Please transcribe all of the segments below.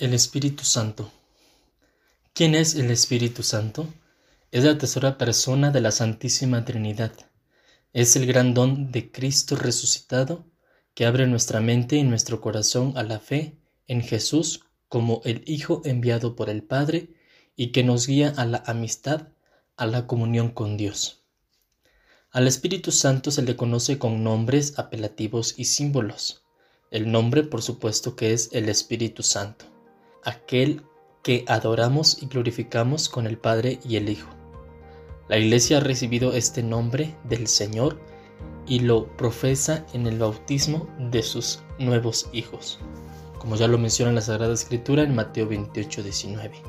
El Espíritu Santo. ¿Quién es el Espíritu Santo? Es la tercera persona de la Santísima Trinidad. Es el gran don de Cristo resucitado que abre nuestra mente y nuestro corazón a la fe en Jesús como el Hijo enviado por el Padre y que nos guía a la amistad, a la comunión con Dios. Al Espíritu Santo se le conoce con nombres apelativos y símbolos. El nombre, por supuesto, que es el Espíritu Santo aquel que adoramos y glorificamos con el Padre y el Hijo. La Iglesia ha recibido este nombre del Señor y lo profesa en el bautismo de sus nuevos hijos, como ya lo menciona la Sagrada Escritura en Mateo 28, 19.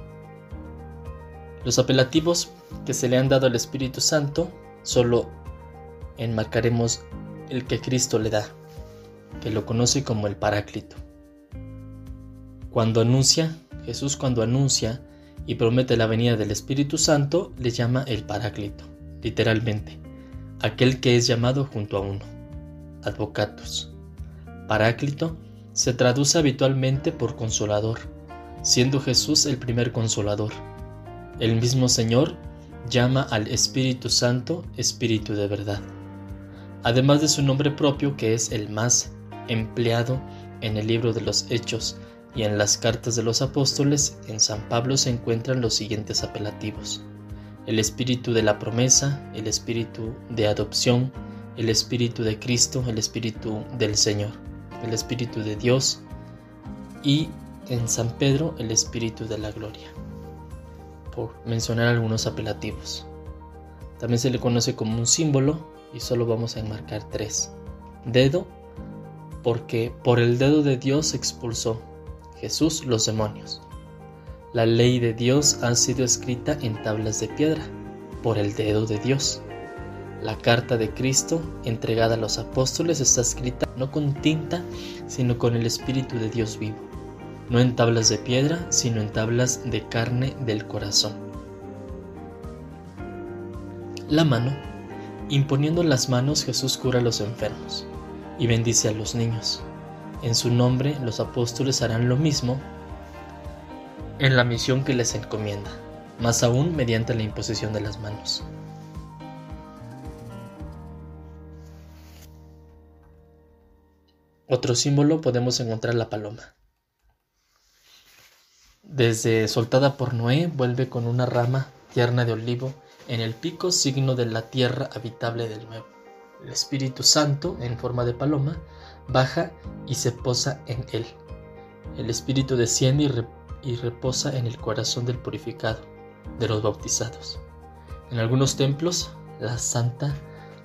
Los apelativos que se le han dado al Espíritu Santo solo enmarcaremos el que Cristo le da, que lo conoce como el Paráclito. Cuando anuncia, Jesús cuando anuncia y promete la venida del Espíritu Santo, le llama el Paráclito, literalmente, aquel que es llamado junto a uno, advocatus. Paráclito se traduce habitualmente por consolador, siendo Jesús el primer consolador. El mismo Señor llama al Espíritu Santo Espíritu de verdad. Además de su nombre propio, que es el más empleado en el libro de los Hechos, y en las cartas de los apóstoles en San Pablo se encuentran los siguientes apelativos. El espíritu de la promesa, el espíritu de adopción, el espíritu de Cristo, el espíritu del Señor, el espíritu de Dios y en San Pedro el espíritu de la gloria, por mencionar algunos apelativos. También se le conoce como un símbolo y solo vamos a enmarcar tres. Dedo, porque por el dedo de Dios expulsó Jesús los demonios. La ley de Dios ha sido escrita en tablas de piedra por el dedo de Dios. La carta de Cristo entregada a los apóstoles está escrita no con tinta, sino con el Espíritu de Dios vivo, no en tablas de piedra, sino en tablas de carne del corazón. La mano. Imponiendo las manos Jesús cura a los enfermos y bendice a los niños. En su nombre los apóstoles harán lo mismo en la misión que les encomienda, más aún mediante la imposición de las manos. Otro símbolo podemos encontrar la paloma. Desde soltada por Noé vuelve con una rama tierna de olivo en el pico signo de la tierra habitable del nuevo. El Espíritu Santo, en forma de paloma, baja y se posa en él. El Espíritu desciende y, reposa en el corazón del purificado, de los bautizados. En algunos templos, la santa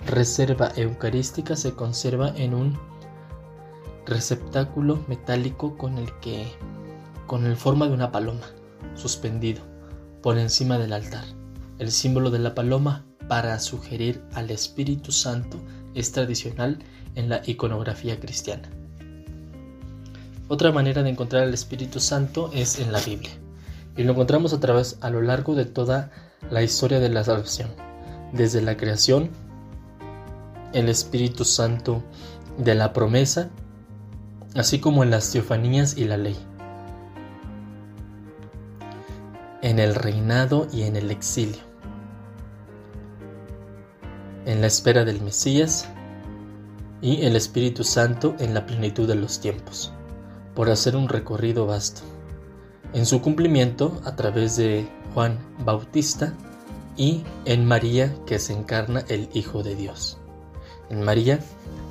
reserva eucarística se conserva en un receptáculo metálico con el que con el forma de una paloma suspendido por encima del altar. El símbolo de la paloma para sugerir al Espíritu Santo es tradicional en la iconografía cristiana. Otra manera de encontrar al Espíritu Santo es en la Biblia, y lo encontramos a través a lo largo de toda la historia de la salvación, desde la creación, el Espíritu Santo de la promesa, así como en las teofanías y la ley, en el reinado y en el exilio, en la espera del Mesías y el Espíritu Santo en la plenitud de los tiempos, por hacer un recorrido vasto. En su cumplimiento a través de Juan Bautista y en María que se encarna el Hijo de Dios. En María,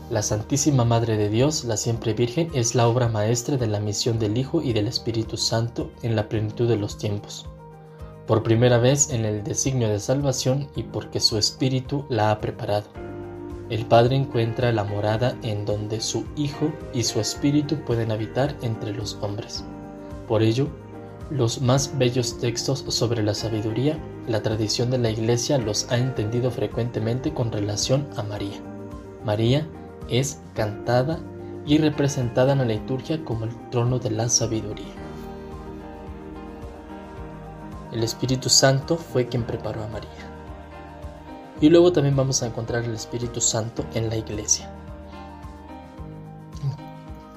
la Santísima Madre de Dios, la siempre Virgen, es la obra maestra de la misión del Hijo y del Espíritu Santo en la plenitud de los tiempos, por primera vez en el designio de salvación y porque su Espíritu la ha preparado el Padre encuentra la morada en donde su Hijo y su Espíritu pueden habitar entre los hombres. Por ello, los más bellos textos sobre la sabiduría, la tradición de la Iglesia los ha entendido frecuentemente con relación a María. María es cantada y representada en la liturgia como el trono de la sabiduría. El Espíritu Santo fue quien preparó a María. Y luego también vamos a encontrar el Espíritu Santo en la iglesia.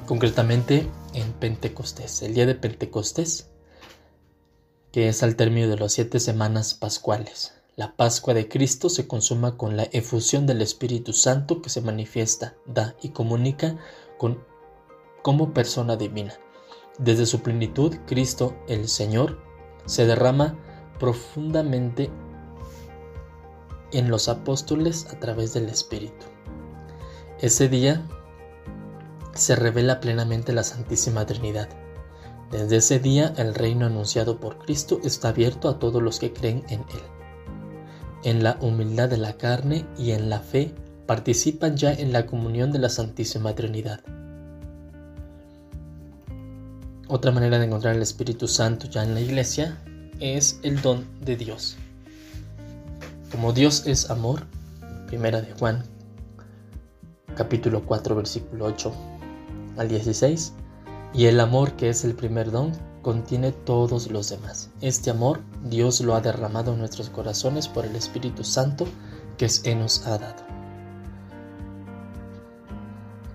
concretamente en Pentecostés, el día de Pentecostés, que es al término de las siete semanas pascuales. La Pascua de Cristo se consuma con la efusión del Espíritu Santo que se manifiesta, da y comunica con, como persona divina. Desde su plenitud, Cristo el Señor se derrama profundamente en los apóstoles a través del Espíritu. Ese día se revela plenamente la Santísima Trinidad. Desde ese día el reino anunciado por Cristo está abierto a todos los que creen en Él. En la humildad de la carne y en la fe participan ya en la comunión de la Santísima Trinidad. Otra manera de encontrar el Espíritu Santo ya en la iglesia es el don de Dios. Como Dios es amor, primera de Juan, capítulo 4, versículo 8 al 16, y el amor que es el primer don contiene todos los demás. Este amor Dios lo ha derramado en nuestros corazones por el Espíritu Santo que se nos ha dado.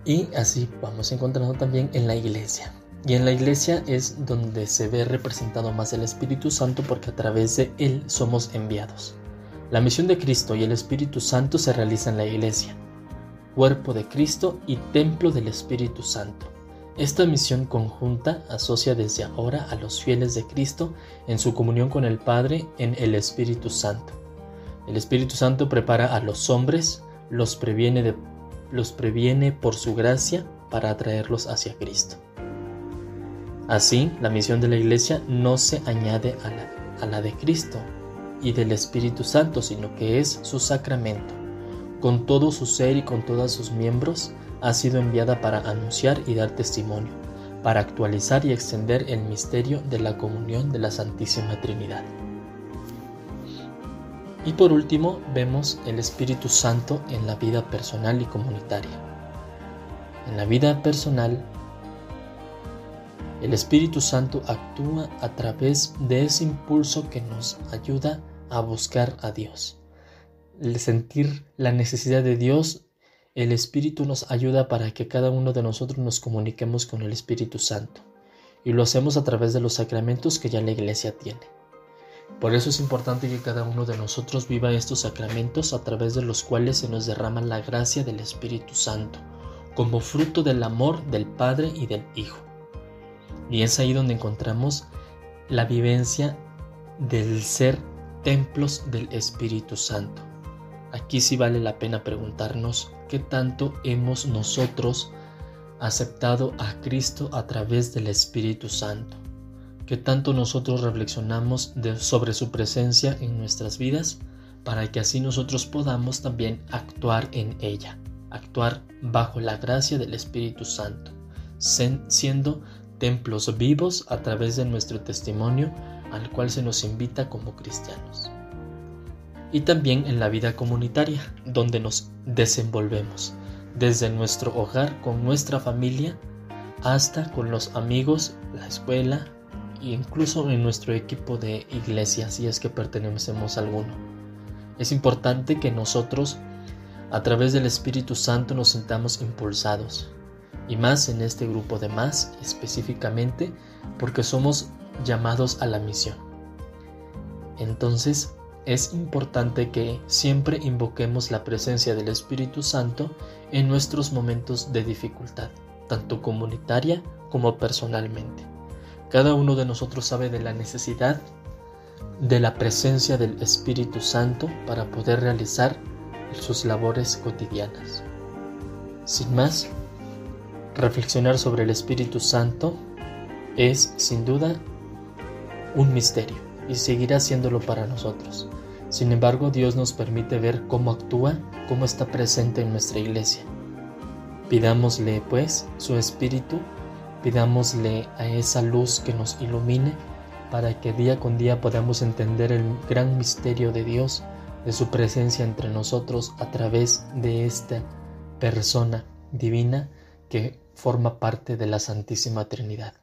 Y así vamos encontrando también en la iglesia. Y en la iglesia es donde se ve representado más el Espíritu Santo porque a través de él somos enviados. La misión de Cristo y el Espíritu Santo se realiza en la Iglesia, cuerpo de Cristo y templo del Espíritu Santo. Esta misión conjunta asocia desde ahora a los fieles de Cristo en su comunión con el Padre en el Espíritu Santo. El Espíritu Santo prepara a los hombres, los previene, de, los previene por su gracia para atraerlos hacia Cristo. Así, la misión de la Iglesia no se añade a la, de Cristo, y del Espíritu Santo, sino que es su sacramento. Con todo su ser y con todos sus miembros, ha sido enviada para anunciar y dar testimonio, para actualizar y extender el misterio de la comunión de la Santísima Trinidad. Y por último, vemos el Espíritu Santo en la vida personal y comunitaria. En la vida personal, el Espíritu Santo actúa a través de ese impulso que nos ayuda a buscar a Dios. El sentir la necesidad de Dios, el Espíritu nos ayuda para que cada uno de nosotros nos comuniquemos con el Espíritu Santo. Y lo hacemos a través de los sacramentos que ya la iglesia tiene. Por eso es importante que cada uno de nosotros viva estos sacramentos a través de los cuales se nos derrama la gracia del Espíritu Santo, como fruto del amor del Padre y del Hijo. Y es ahí donde encontramos la vivencia del ser templos del Espíritu Santo. Aquí sí vale la pena preguntarnos qué tanto hemos nosotros aceptado a Cristo a través del Espíritu Santo, qué tanto nosotros reflexionamos sobre su presencia en nuestras vidas para que así nosotros podamos también actuar en ella, actuar bajo la gracia del Espíritu Santo, siendo templos vivos a través de nuestro testimonio al cual se nos invita como cristianos. Y también en la vida comunitaria, donde nos desenvolvemos, desde nuestro hogar con nuestra familia hasta con los amigos, la escuela e incluso en nuestro equipo de iglesia, si es que pertenecemos a alguno. Es importante que nosotros, a través del Espíritu Santo, nos sintamos impulsados, y más en este grupo de más específicamente, porque somos llamados a la misión. Entonces, es importante que siempre invoquemos la presencia del Espíritu Santo en nuestros momentos de dificultad, tanto comunitaria como personalmente. Cada uno de nosotros sabe de la necesidad de la presencia del Espíritu Santo para poder realizar sus labores cotidianas. Sin más, reflexionar sobre el Espíritu Santo es sin duda un misterio y seguirá siéndolo para nosotros. Sin embargo, Dios nos permite ver cómo actúa, cómo está presente en nuestra iglesia. Pidámosle, pues, su espíritu, pidámosle a esa luz que nos ilumine para que día con día podamos entender el gran misterio de Dios, de su presencia entre nosotros a través de esta persona divina que forma parte de la Santísima Trinidad.